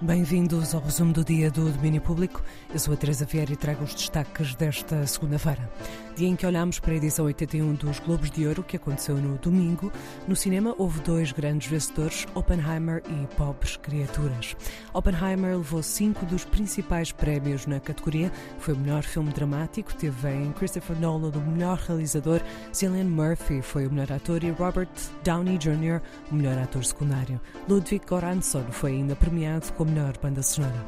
Bem-vindos ao resumo do dia do Domínio Público. Eu sou a Teresa Vieira e trago os destaques desta segunda-feira. Dia em que olhamos para a edição 81 dos Globos de Ouro, que aconteceu no domingo. No cinema houve dois grandes vencedores, Oppenheimer e Pobres Criaturas. Oppenheimer levou cinco dos principais prémios na categoria. Foi o melhor filme dramático, teve em Christopher Nolan o melhor realizador, Cillian Murphy foi o melhor ator e Robert Downey Jr. o melhor ator secundário. Ludwig Göransson foi ainda premiado como melhor banda sonora.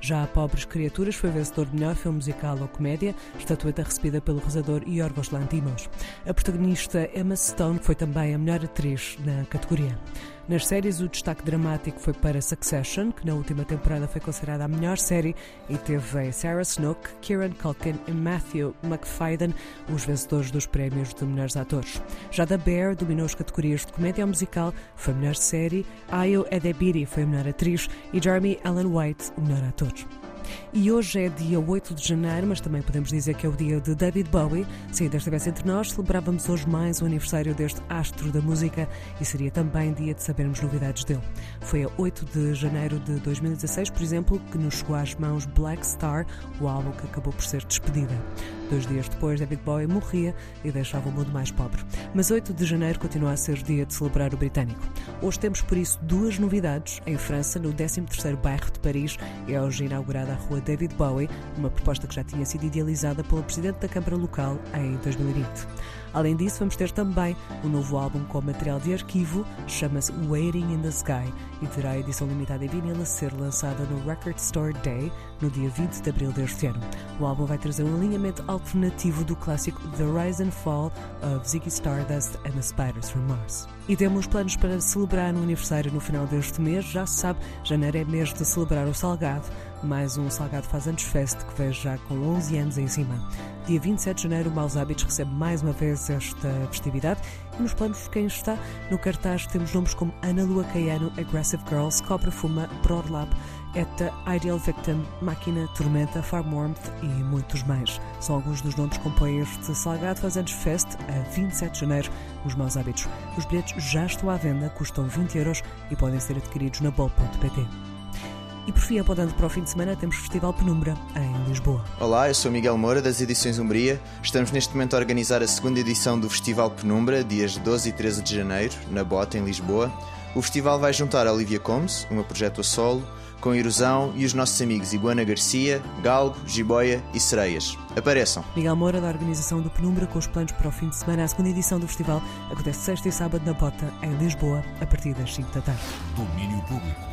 Já a Pobres Criaturas foi vencedor de melhor filme musical ou comédia, estatueta recebida pelo realizador Yorgos Lantimos. A protagonista Emma Stone foi também a melhor atriz na categoria. Nas séries, o destaque dramático foi para Succession, que na última temporada foi considerada a melhor série e teve Sarah Snook, Kieran Culkin e Matthew McFadden, os vencedores dos prémios de melhores atores. Já da Bear dominou as categorias de comédia musical, foi a melhor série, Ayo Edebiri foi a melhor atriz e Jeremy Allen White, o melhor ator. E hoje é dia 8 de janeiro, mas também podemos dizer que é o dia de David Bowie. Se ainda estivesse entre nós, celebrávamos hoje mais o aniversário deste astro da música e seria também dia de sabermos novidades dele. Foi a 8 de janeiro de 2016, por exemplo, que nos chegou às mãos Black Star, o álbum que acabou por ser despedida. Dois dias depois, David Bowie morria e deixava o mundo mais pobre. Mas 8 de janeiro continua a ser dia de celebrar o britânico. Hoje temos, por isso, duas novidades. Em França, no 13º bairro de Paris, é hoje inaugurada a Rua David Bowie, uma proposta que já tinha sido idealizada pelo presidente da Câmara Local em 2020. Além disso, vamos ter também um novo álbum com material de arquivo, chama-se Waiting in the Sky e terá edição limitada em vinil a ser lançada no Record Store Day no dia 20 de abril deste ano. O álbum vai trazer um alinhamento alternativo do clássico The Rise and Fall of Ziggy Stardust and the Spiders from Mars. E temos planos para celebrar no aniversário no final deste mês. Já se sabe, janeiro é mês de celebrar o Salgado. Mais um Salgado Faz Anos Fest que veio já com 11 anos em cima. Dia 27 de janeiro, Maus Hábitos recebe mais uma vez esta festividade. E nos planos de quem está no cartaz temos nomes como Ana Lua Caiano, Aggressive Girls, Cobra Fuma, Broadlab, ETA, Ideal Victim, Máquina, Tormenta, Farm Warmth e muitos mais. São alguns dos nomes que compõem este Salgado Faz Anos Fest a 27 de janeiro nos Maus Hábitos. Os bilhetes já estão à venda, custam 20 euros e podem ser adquiridos na bol.pt. E por fim, apontando para o fim de semana, temos o Festival Penumbra, em Lisboa. Olá, eu sou Miguel Moura, das Edições Umbria. Estamos neste momento a organizar a segunda edição do Festival Penumbra, dias 12 e 13 de janeiro, na Bota, em Lisboa. O festival vai juntar a Olivia Combs, uma projeto a solo, com Erosão e os nossos amigos Iguana Garcia, Galgo, Jiboia e Sereias. Apareçam! Miguel Moura, da organização do Penumbra, com os planos para o fim de semana. A segunda edição do festival acontece sexta e sábado na Bota, em Lisboa, a partir das 5 da tarde. Domínio Público.